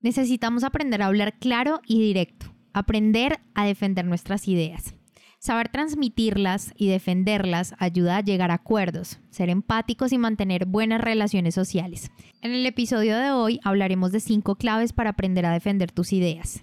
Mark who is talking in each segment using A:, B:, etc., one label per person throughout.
A: Necesitamos aprender a hablar claro y directo, aprender a defender nuestras ideas. Saber transmitirlas y defenderlas ayuda a llegar a acuerdos, ser empáticos y mantener buenas relaciones sociales. En el episodio de hoy hablaremos de cinco claves para aprender a defender tus ideas.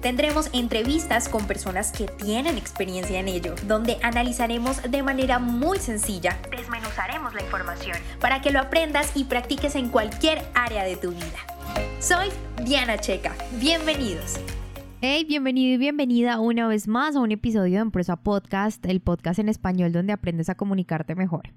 B: Tendremos entrevistas con personas que tienen experiencia en ello, donde analizaremos de manera muy sencilla, desmenuzaremos la información para que lo aprendas y practiques en cualquier área de tu vida. Soy Diana Checa. Bienvenidos.
A: Hey, bienvenido y bienvenida una vez más a un episodio de Empresa Podcast, el podcast en español donde aprendes a comunicarte mejor.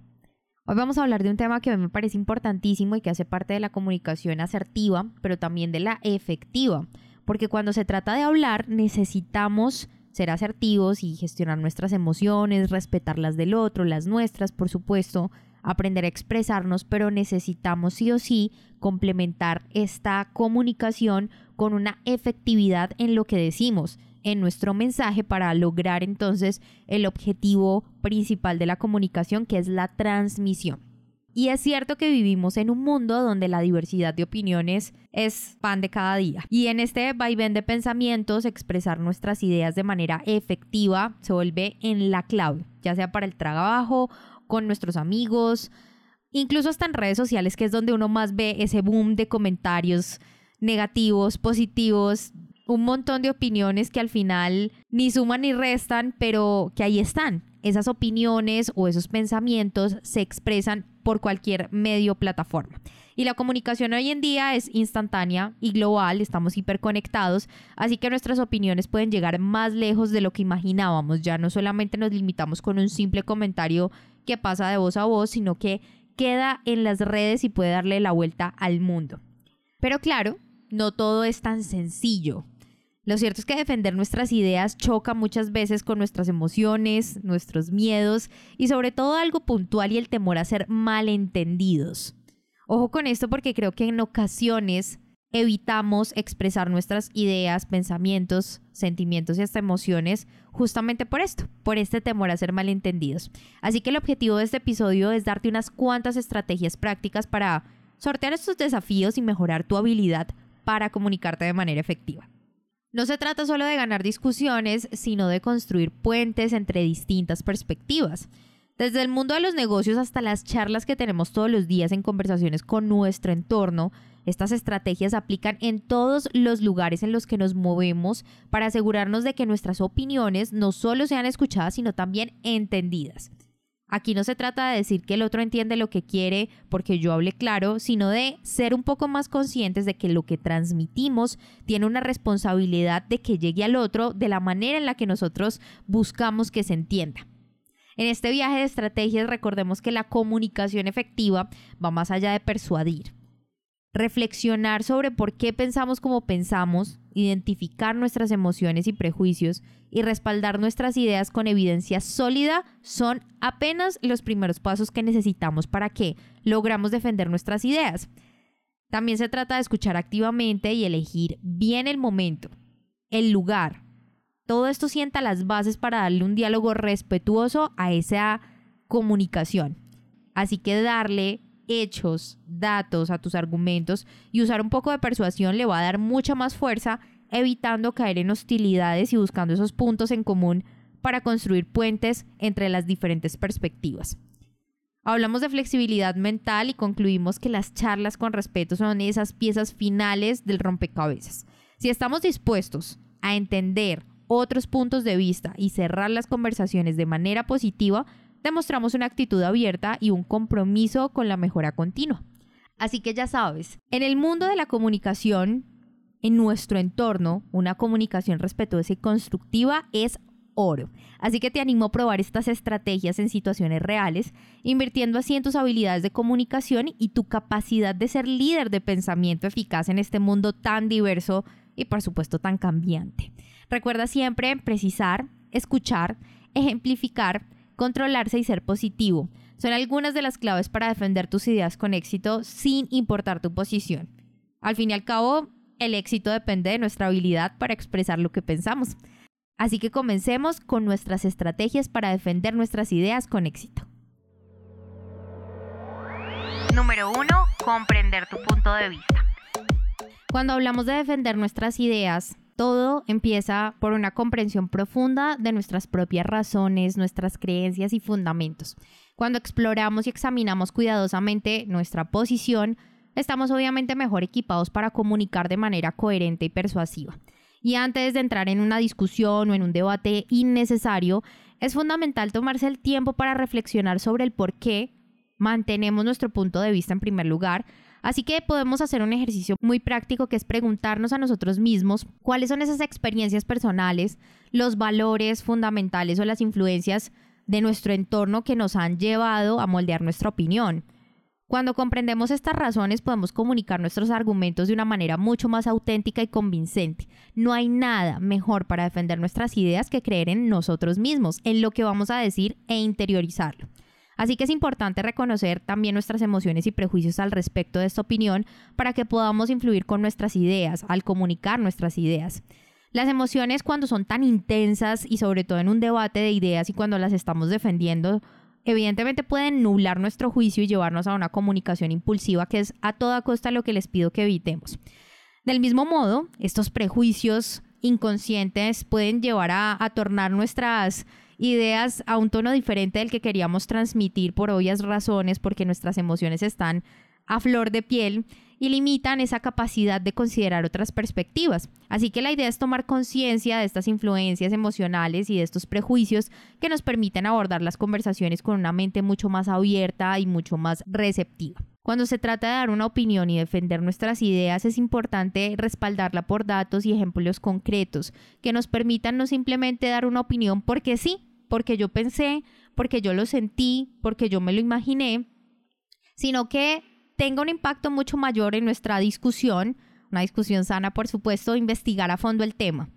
A: Hoy vamos a hablar de un tema que a mí me parece importantísimo y que hace parte de la comunicación asertiva, pero también de la efectiva, porque cuando se trata de hablar necesitamos ser asertivos y gestionar nuestras emociones, respetar las del otro, las nuestras, por supuesto, aprender a expresarnos, pero necesitamos sí o sí complementar esta comunicación con una efectividad en lo que decimos en nuestro mensaje para lograr entonces el objetivo principal de la comunicación, que es la transmisión. Y es cierto que vivimos en un mundo donde la diversidad de opiniones es pan de cada día. Y en este vaivén de pensamientos, expresar nuestras ideas de manera efectiva se vuelve en la clave, ya sea para el trabajo, con nuestros amigos, incluso hasta en redes sociales, que es donde uno más ve ese boom de comentarios negativos, positivos, un montón de opiniones que al final ni suman ni restan, pero que ahí están. Esas opiniones o esos pensamientos se expresan por cualquier medio plataforma. Y la comunicación hoy en día es instantánea y global, estamos hiperconectados, así que nuestras opiniones pueden llegar más lejos de lo que imaginábamos. Ya no solamente nos limitamos con un simple comentario que pasa de voz a voz, sino que queda en las redes y puede darle la vuelta al mundo. Pero claro, no todo es tan sencillo. Lo cierto es que defender nuestras ideas choca muchas veces con nuestras emociones, nuestros miedos y sobre todo algo puntual y el temor a ser malentendidos. Ojo con esto porque creo que en ocasiones evitamos expresar nuestras ideas, pensamientos, sentimientos y hasta emociones justamente por esto, por este temor a ser malentendidos. Así que el objetivo de este episodio es darte unas cuantas estrategias prácticas para sortear estos desafíos y mejorar tu habilidad para comunicarte de manera efectiva. No se trata solo de ganar discusiones, sino de construir puentes entre distintas perspectivas. Desde el mundo de los negocios hasta las charlas que tenemos todos los días en conversaciones con nuestro entorno, estas estrategias aplican en todos los lugares en los que nos movemos para asegurarnos de que nuestras opiniones no solo sean escuchadas, sino también entendidas. Aquí no se trata de decir que el otro entiende lo que quiere porque yo hable claro, sino de ser un poco más conscientes de que lo que transmitimos tiene una responsabilidad de que llegue al otro de la manera en la que nosotros buscamos que se entienda. En este viaje de estrategias recordemos que la comunicación efectiva va más allá de persuadir reflexionar sobre por qué pensamos como pensamos, identificar nuestras emociones y prejuicios y respaldar nuestras ideas con evidencia sólida son apenas los primeros pasos que necesitamos para que logramos defender nuestras ideas. También se trata de escuchar activamente y elegir bien el momento, el lugar. Todo esto sienta las bases para darle un diálogo respetuoso a esa comunicación. Así que darle hechos, datos a tus argumentos y usar un poco de persuasión le va a dar mucha más fuerza, evitando caer en hostilidades y buscando esos puntos en común para construir puentes entre las diferentes perspectivas. Hablamos de flexibilidad mental y concluimos que las charlas con respeto son esas piezas finales del rompecabezas. Si estamos dispuestos a entender otros puntos de vista y cerrar las conversaciones de manera positiva, demostramos una actitud abierta y un compromiso con la mejora continua. Así que ya sabes, en el mundo de la comunicación, en nuestro entorno, una comunicación respetuosa y constructiva es oro. Así que te animo a probar estas estrategias en situaciones reales, invirtiendo así en tus habilidades de comunicación y tu capacidad de ser líder de pensamiento eficaz en este mundo tan diverso y por supuesto tan cambiante. Recuerda siempre precisar escuchar, ejemplificar, controlarse y ser positivo. Son algunas de las claves para defender tus ideas con éxito sin importar tu posición. Al fin y al cabo, el éxito depende de nuestra habilidad para expresar lo que pensamos. Así que comencemos con nuestras estrategias para defender nuestras ideas con éxito.
B: Número 1. Comprender tu punto de vista.
A: Cuando hablamos de defender nuestras ideas, todo empieza por una comprensión profunda de nuestras propias razones, nuestras creencias y fundamentos. Cuando exploramos y examinamos cuidadosamente nuestra posición, estamos obviamente mejor equipados para comunicar de manera coherente y persuasiva. Y antes de entrar en una discusión o en un debate innecesario, es fundamental tomarse el tiempo para reflexionar sobre el por qué mantenemos nuestro punto de vista en primer lugar. Así que podemos hacer un ejercicio muy práctico que es preguntarnos a nosotros mismos cuáles son esas experiencias personales, los valores fundamentales o las influencias de nuestro entorno que nos han llevado a moldear nuestra opinión. Cuando comprendemos estas razones podemos comunicar nuestros argumentos de una manera mucho más auténtica y convincente. No hay nada mejor para defender nuestras ideas que creer en nosotros mismos, en lo que vamos a decir e interiorizarlo. Así que es importante reconocer también nuestras emociones y prejuicios al respecto de esta opinión para que podamos influir con nuestras ideas, al comunicar nuestras ideas. Las emociones cuando son tan intensas y sobre todo en un debate de ideas y cuando las estamos defendiendo, evidentemente pueden nublar nuestro juicio y llevarnos a una comunicación impulsiva que es a toda costa lo que les pido que evitemos. Del mismo modo, estos prejuicios inconscientes pueden llevar a, tornar nuestras ideas a un tono diferente del que queríamos transmitir por obvias razones, porque nuestras emociones están a flor de piel y limitan esa capacidad de considerar otras perspectivas. Así que la idea es tomar conciencia de estas influencias emocionales y de estos prejuicios que nos permiten abordar las conversaciones con una mente mucho más abierta y mucho más receptiva. Cuando se trata de dar una opinión y defender nuestras ideas, es importante respaldarla por datos y ejemplos concretos que nos permitan no simplemente dar una opinión porque sí, porque yo pensé, porque yo lo sentí, porque yo me lo imaginé, sino que tenga un impacto mucho mayor en nuestra discusión, una discusión sana por supuesto, investigar a fondo el tema.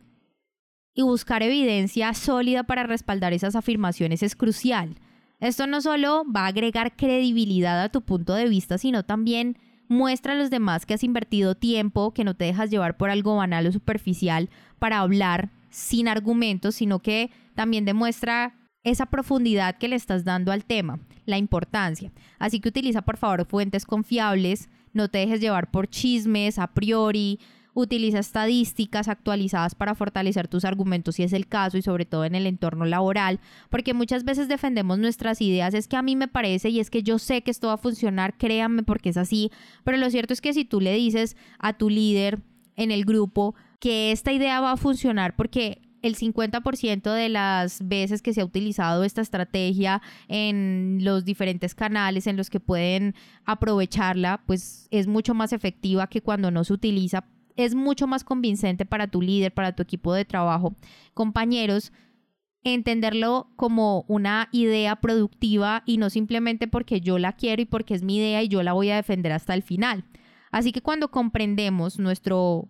A: Y buscar evidencia sólida para respaldar esas afirmaciones es crucial. Esto no solo va a agregar credibilidad a tu punto de vista, sino también muestra a los demás que has invertido tiempo, que no te dejas llevar por algo banal o superficial para hablar sin argumentos, sino que también demuestra esa profundidad que le estás dando al tema, la importancia. Así que utiliza por favor fuentes confiables, no te dejes llevar por chismes a priori, utiliza estadísticas actualizadas para fortalecer tus argumentos si es el caso y sobre todo en el entorno laboral, porque muchas veces defendemos nuestras ideas, es que a mí me parece y es que yo sé que esto va a funcionar, créanme porque es así, pero lo cierto es que si tú le dices a tu líder en el grupo que esta idea va a funcionar porque el 50% de las veces que se ha utilizado esta estrategia en los diferentes canales en los que pueden aprovecharla, pues es mucho más efectiva que cuando no se utiliza. Es mucho más convincente para tu líder, para tu equipo de trabajo, compañeros, entenderlo como una idea productiva y no simplemente porque yo la quiero y porque es mi idea y yo la voy a defender hasta el final. Así que cuando comprendemos nuestro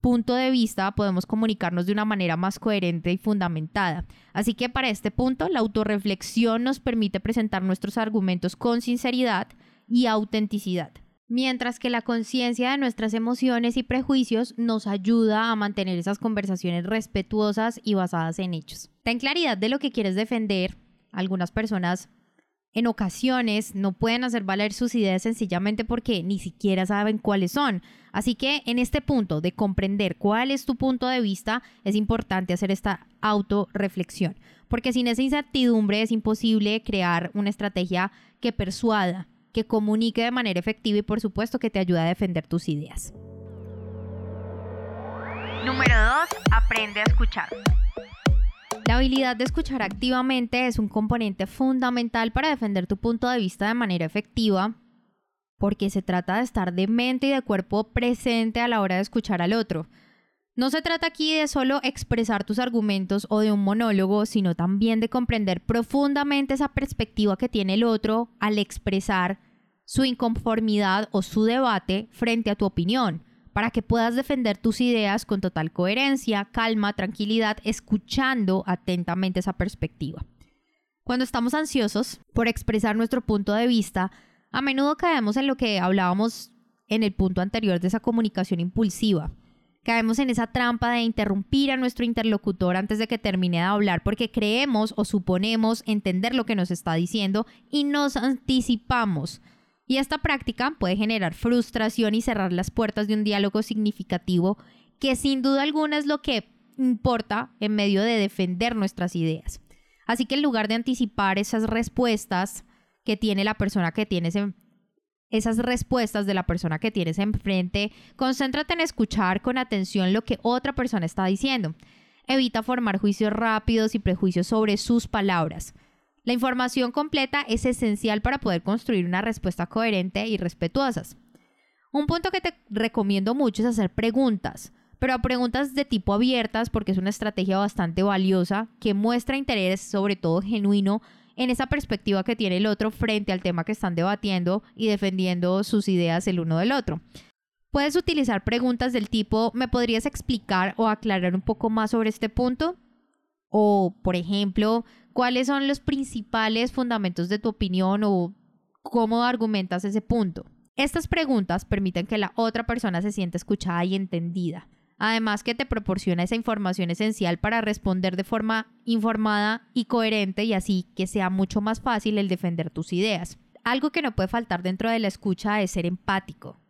A: punto de vista podemos comunicarnos de una manera más coherente y fundamentada. Así que para este punto, la autorreflexión nos permite presentar nuestros argumentos con sinceridad y autenticidad, mientras que la conciencia de nuestras emociones y prejuicios nos ayuda a mantener esas conversaciones respetuosas y basadas en hechos. Ten claridad de lo que quieres defender. Algunas personas en ocasiones no pueden hacer valer sus ideas sencillamente porque ni siquiera saben cuáles son. Así que en este punto de comprender cuál es tu punto de vista, es importante hacer esta autorreflexión, porque sin esa incertidumbre es imposible crear una estrategia que persuada, que comunique de manera efectiva y por supuesto que te ayude a defender tus ideas.
B: Número 2. Aprende a escuchar.
A: La habilidad de escuchar activamente es un componente fundamental para defender tu punto de vista de manera efectiva, porque se trata de estar de mente y de cuerpo presente a la hora de escuchar al otro. No se trata aquí de solo expresar tus argumentos o de un monólogo, sino también de comprender profundamente esa perspectiva que tiene el otro al expresar su inconformidad o su debate frente a tu opinión para que puedas defender tus ideas con total coherencia, calma, tranquilidad, escuchando atentamente esa perspectiva. Cuando estamos ansiosos por expresar nuestro punto de vista, a menudo caemos en lo que hablábamos en el punto anterior de esa comunicación impulsiva. Caemos en esa trampa de interrumpir a nuestro interlocutor antes de que termine de hablar porque creemos o suponemos entender lo que nos está diciendo y nos anticipamos. Y esta práctica puede generar frustración y cerrar las puertas de un diálogo significativo que sin duda alguna es lo que importa en medio de defender nuestras ideas. Así que en lugar de anticipar esas respuestas que tiene la persona que tienes en, esas respuestas de la persona que tienes enfrente, concéntrate en escuchar con atención lo que otra persona está diciendo. Evita formar juicios rápidos y prejuicios sobre sus palabras. La información completa es esencial para poder construir una respuesta coherente y respetuosa. Un punto que te recomiendo mucho es hacer preguntas, pero preguntas de tipo abiertas porque es una estrategia bastante valiosa que muestra interés, sobre todo genuino, en esa perspectiva que tiene el otro frente al tema que están debatiendo y defendiendo sus ideas el uno del otro. Puedes utilizar preguntas del tipo, ¿me podrías explicar o aclarar un poco más sobre este punto? O, por ejemplo, ¿cuáles son los principales fundamentos de tu opinión o cómo argumentas ese punto? Estas preguntas permiten que la otra persona se sienta escuchada y entendida además que te proporciona esa información esencial para responder de forma informada y coherente y así que sea mucho más fácil el defender tus ideas. Algo que no puede faltar dentro de la escucha es ser empático,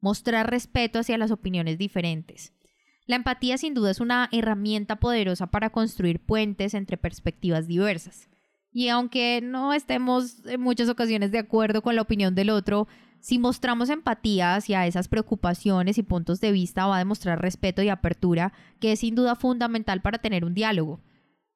A: mostrar respeto hacia las opiniones diferentes. La empatía sin duda es una herramienta poderosa para construir puentes entre perspectivas diversas. Y aunque no estemos en muchas ocasiones de acuerdo con la opinión del otro, si mostramos empatía hacia esas preocupaciones y puntos de vista, va a demostrar respeto y apertura, que es sin duda fundamental para tener un diálogo.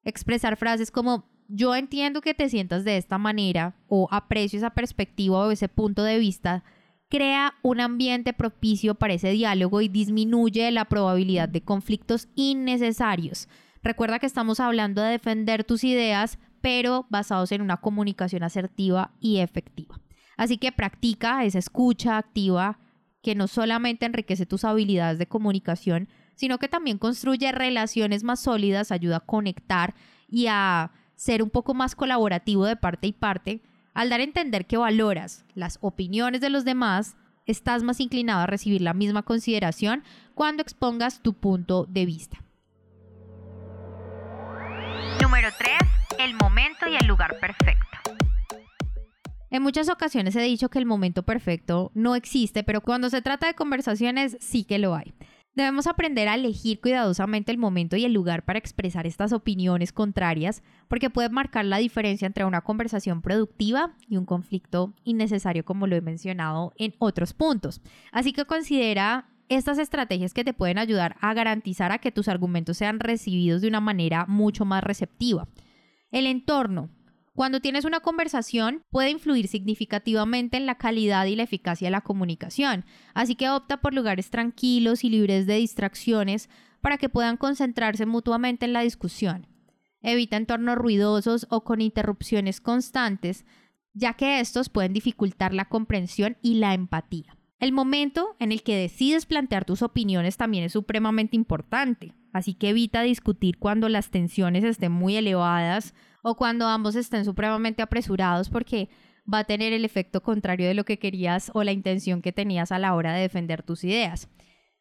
A: Expresar frases como yo entiendo que te sientas de esta manera o aprecio esa perspectiva o ese punto de vista, crea un ambiente propicio para ese diálogo y disminuye la probabilidad de conflictos innecesarios. Recuerda que estamos hablando de defender tus ideas, pero basados en una comunicación asertiva y efectiva. Así que practica esa escucha activa que no solamente enriquece tus habilidades de comunicación, sino que también construye relaciones más sólidas, ayuda a conectar y a ser un poco más colaborativo de parte y parte. Al dar a entender que valoras las opiniones de los demás, estás más inclinado a recibir la misma consideración cuando expongas tu punto de vista.
B: Número 3. El momento y el lugar perfecto.
A: En muchas ocasiones he dicho que el momento perfecto no existe, pero cuando se trata de conversaciones sí que lo hay. Debemos aprender a elegir cuidadosamente el momento y el lugar para expresar estas opiniones contrarias, porque puede marcar la diferencia entre una conversación productiva y un conflicto innecesario, como lo he mencionado en otros puntos. Así que considera estas estrategias que te pueden ayudar a garantizar a que tus argumentos sean recibidos de una manera mucho más receptiva. El entorno, cuando tienes una conversación puede influir significativamente en la calidad y la eficacia de la comunicación, así que opta por lugares tranquilos y libres de distracciones para que puedan concentrarse mutuamente en la discusión. Evita entornos ruidosos o con interrupciones constantes, ya que estos pueden dificultar la comprensión y la empatía. El momento en el que decides plantear tus opiniones también es supremamente importante, así que evita discutir cuando las tensiones estén muy elevadas o cuando ambos estén supremamente apresurados porque va a tener el efecto contrario de lo que querías o la intención que tenías a la hora de defender tus ideas.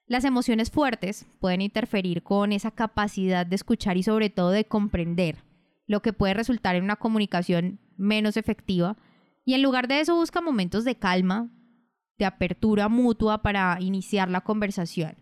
A: Las emociones fuertes pueden interferir con esa capacidad de escuchar y sobre todo de comprender, lo que puede resultar en una comunicación menos efectiva. Y en lugar de eso busca momentos de calma, de apertura mutua para iniciar la conversación.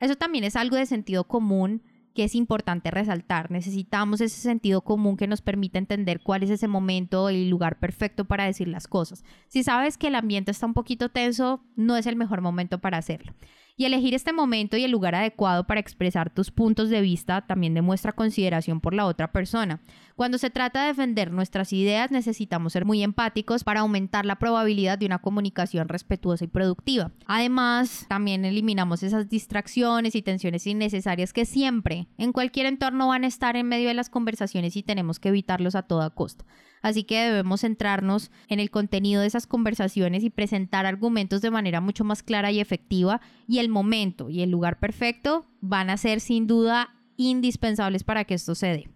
A: Eso también es algo de sentido común que es importante resaltar. Necesitamos ese sentido común que nos permita entender cuál es ese momento y lugar perfecto para decir las cosas. Si sabes que el ambiente está un poquito tenso, no es el mejor momento para hacerlo. Y elegir este momento y el lugar adecuado para expresar tus puntos de vista también demuestra consideración por la otra persona. Cuando se trata de defender nuestras ideas necesitamos ser muy empáticos para aumentar la probabilidad de una comunicación respetuosa y productiva. Además, también eliminamos esas distracciones y tensiones innecesarias que siempre, en cualquier entorno, van a estar en medio de las conversaciones y tenemos que evitarlos a toda costa. Así que debemos centrarnos en el contenido de esas conversaciones y presentar argumentos de manera mucho más clara y efectiva y el momento y el lugar perfecto van a ser sin duda indispensables para que esto se dé.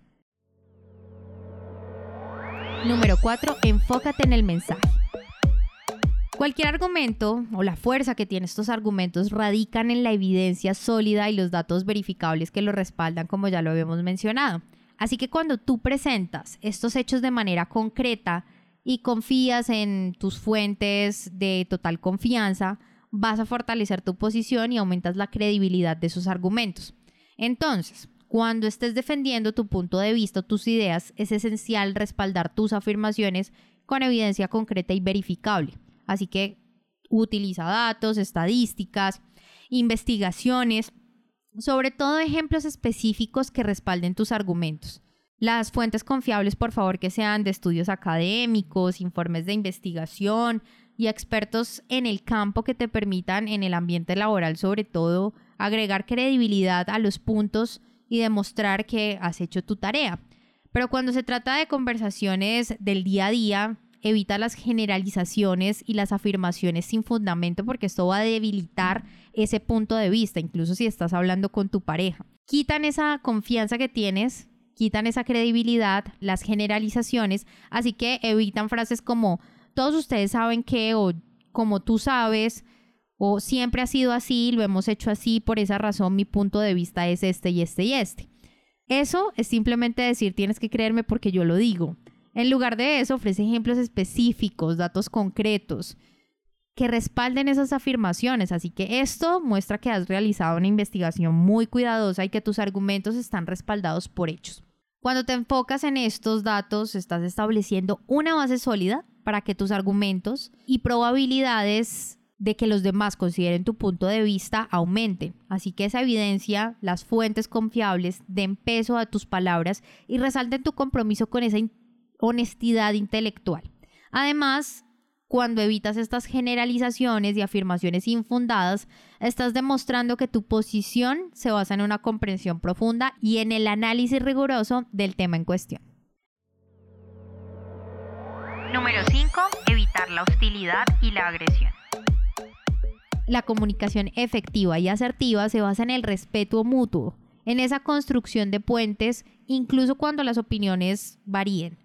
A: Número 4. Enfócate en el mensaje. Cualquier argumento o la fuerza que tienen estos argumentos radican en la evidencia sólida y los datos verificables que lo respaldan, como ya lo habíamos mencionado. Así que cuando tú presentas estos hechos de manera concreta y confías en tus fuentes de total confianza, vas a fortalecer tu posición y aumentas la credibilidad de esos argumentos. Entonces, cuando estés defendiendo tu punto de vista tus ideas, es esencial respaldar tus afirmaciones con evidencia concreta y verificable. Así que utiliza datos, estadísticas, investigaciones, sobre todo ejemplos específicos que respalden tus argumentos. Las fuentes confiables, por favor, que sean de estudios académicos, informes de investigación y expertos en el campo que te permitan en el ambiente laboral, sobre todo, agregar credibilidad a los puntos y demostrar que has hecho tu tarea. Pero cuando se trata de conversaciones del día a día, evita las generalizaciones y las afirmaciones sin fundamento porque esto va a debilitar ese punto de vista, incluso si estás hablando con tu pareja. Quitan esa confianza que tienes, quitan esa credibilidad, las generalizaciones, así que evitan frases como todos ustedes saben que o como tú sabes o siempre ha sido así, lo hemos hecho así, por esa razón mi punto de vista es este y este y este. Eso es simplemente decir tienes que creerme porque yo lo digo. En lugar de eso, ofrece ejemplos específicos, datos concretos que respalden esas afirmaciones. Así que esto muestra que has realizado una investigación muy cuidadosa y que tus argumentos están respaldados por hechos. Cuando te enfocas en estos datos, estás estableciendo una base sólida para que tus argumentos y probabilidades de que los demás consideren tu punto de vista aumente. Así que esa evidencia, las fuentes confiables, den peso a tus palabras y resalten tu compromiso con esa honestidad intelectual. Además, cuando evitas estas generalizaciones y afirmaciones infundadas, estás demostrando que tu posición se basa en una comprensión profunda y en el análisis riguroso del tema en cuestión. Número 5. Evitar la hostilidad y la agresión. La comunicación efectiva y asertiva se basa en el respeto mutuo, en esa construcción de puentes, incluso cuando las opiniones varíen.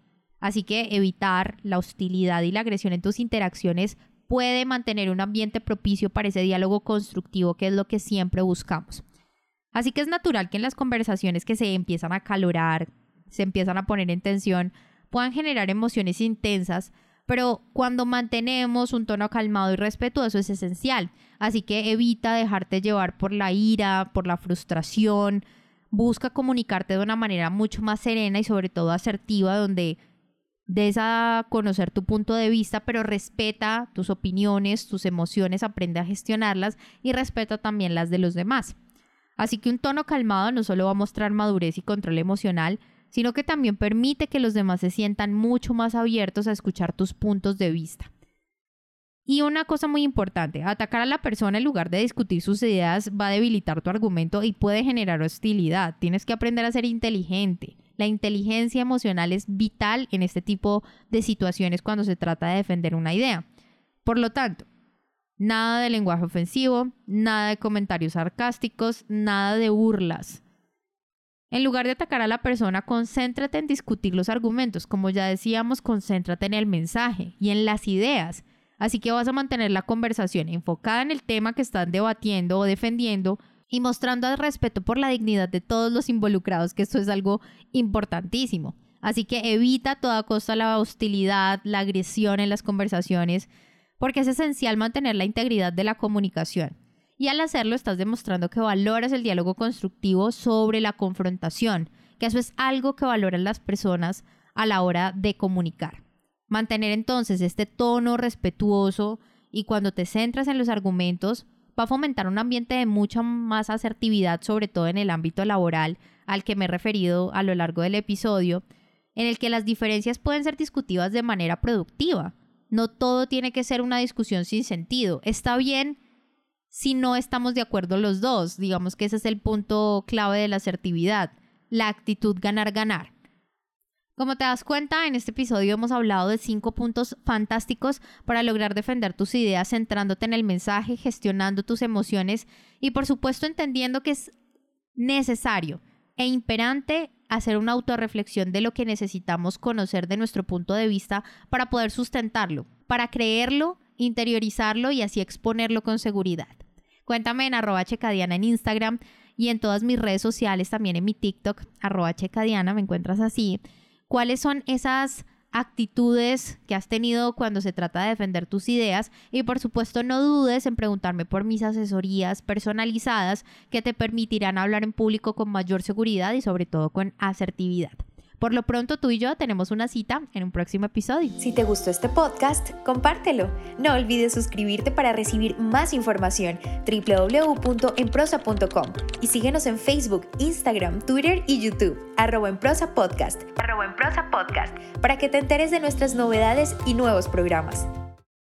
A: Así que evitar la hostilidad y la agresión en tus interacciones puede mantener un ambiente propicio para ese diálogo constructivo que es lo que siempre buscamos. Así que es natural que en las conversaciones que se empiezan a calorar, se empiezan a poner en tensión, puedan generar emociones intensas, pero cuando mantenemos un tono calmado y respetuoso es esencial. Así que evita dejarte llevar por la ira, por la frustración. Busca comunicarte de una manera mucho más serena y sobre todo asertiva, donde des a conocer tu punto de vista, pero respeta tus opiniones, tus emociones, aprende a gestionarlas y respeta también las de los demás. Así que un tono calmado no solo va a mostrar madurez y control emocional, sino que también permite que los demás se sientan mucho más abiertos a escuchar tus puntos de vista. Y una cosa muy importante, atacar a la persona en lugar de discutir sus ideas va a debilitar tu argumento y puede generar hostilidad. Tienes que aprender a ser inteligente. La inteligencia emocional es vital en este tipo de situaciones cuando se trata de defender una idea. Por lo tanto, nada de lenguaje ofensivo, nada de comentarios sarcásticos, nada de burlas. En lugar de atacar a la persona, concéntrate en discutir los argumentos. Como ya decíamos, concéntrate en el mensaje y en las ideas. Así que vas a mantener la conversación enfocada en el tema que están debatiendo o defendiendo y mostrando el respeto por la dignidad de todos los involucrados, que esto es algo importantísimo. Así que evita a toda costa la hostilidad, la agresión en las conversaciones, porque es esencial mantener la integridad de la comunicación y al hacerlo estás demostrando que valoras el diálogo constructivo sobre la confrontación, que eso es algo que valoran las personas a la hora de comunicar. Mantener entonces este tono respetuoso y cuando te centras en los argumentos va a fomentar un ambiente de mucha más asertividad, sobre todo en el ámbito laboral al que me he referido a lo largo del episodio, en el que las diferencias pueden ser discutidas de manera productiva. No todo tiene que ser una discusión sin sentido. Está bien si no estamos de acuerdo los dos. Digamos que ese es el punto clave de la asertividad, la actitud ganar-ganar. Como te das cuenta, en este episodio hemos hablado de cinco puntos fantásticos para lograr defender tus ideas centrándote en el mensaje, gestionando tus emociones y por supuesto entendiendo que es necesario e imperante hacer una autorreflexión de lo que necesitamos conocer de nuestro punto de vista para poder sustentarlo, para creerlo, interiorizarlo y así exponerlo con seguridad. Cuéntame en arroba checadiana en Instagram y en todas mis redes sociales, también en mi TikTok, arroba checadiana, me encuentras así cuáles son esas actitudes que has tenido cuando se trata de defender tus ideas y por supuesto no dudes en preguntarme por mis asesorías personalizadas que te permitirán hablar en público con mayor seguridad y sobre todo con asertividad. Por lo pronto tú y yo tenemos una cita en un próximo episodio.
B: Si te gustó este podcast, compártelo. No olvides suscribirte para recibir más información www.enprosa.com y síguenos en Facebook, Instagram, Twitter y YouTube arroba en prosa podcast, arroba en prosa podcast, para que te enteres de nuestras novedades y nuevos programas.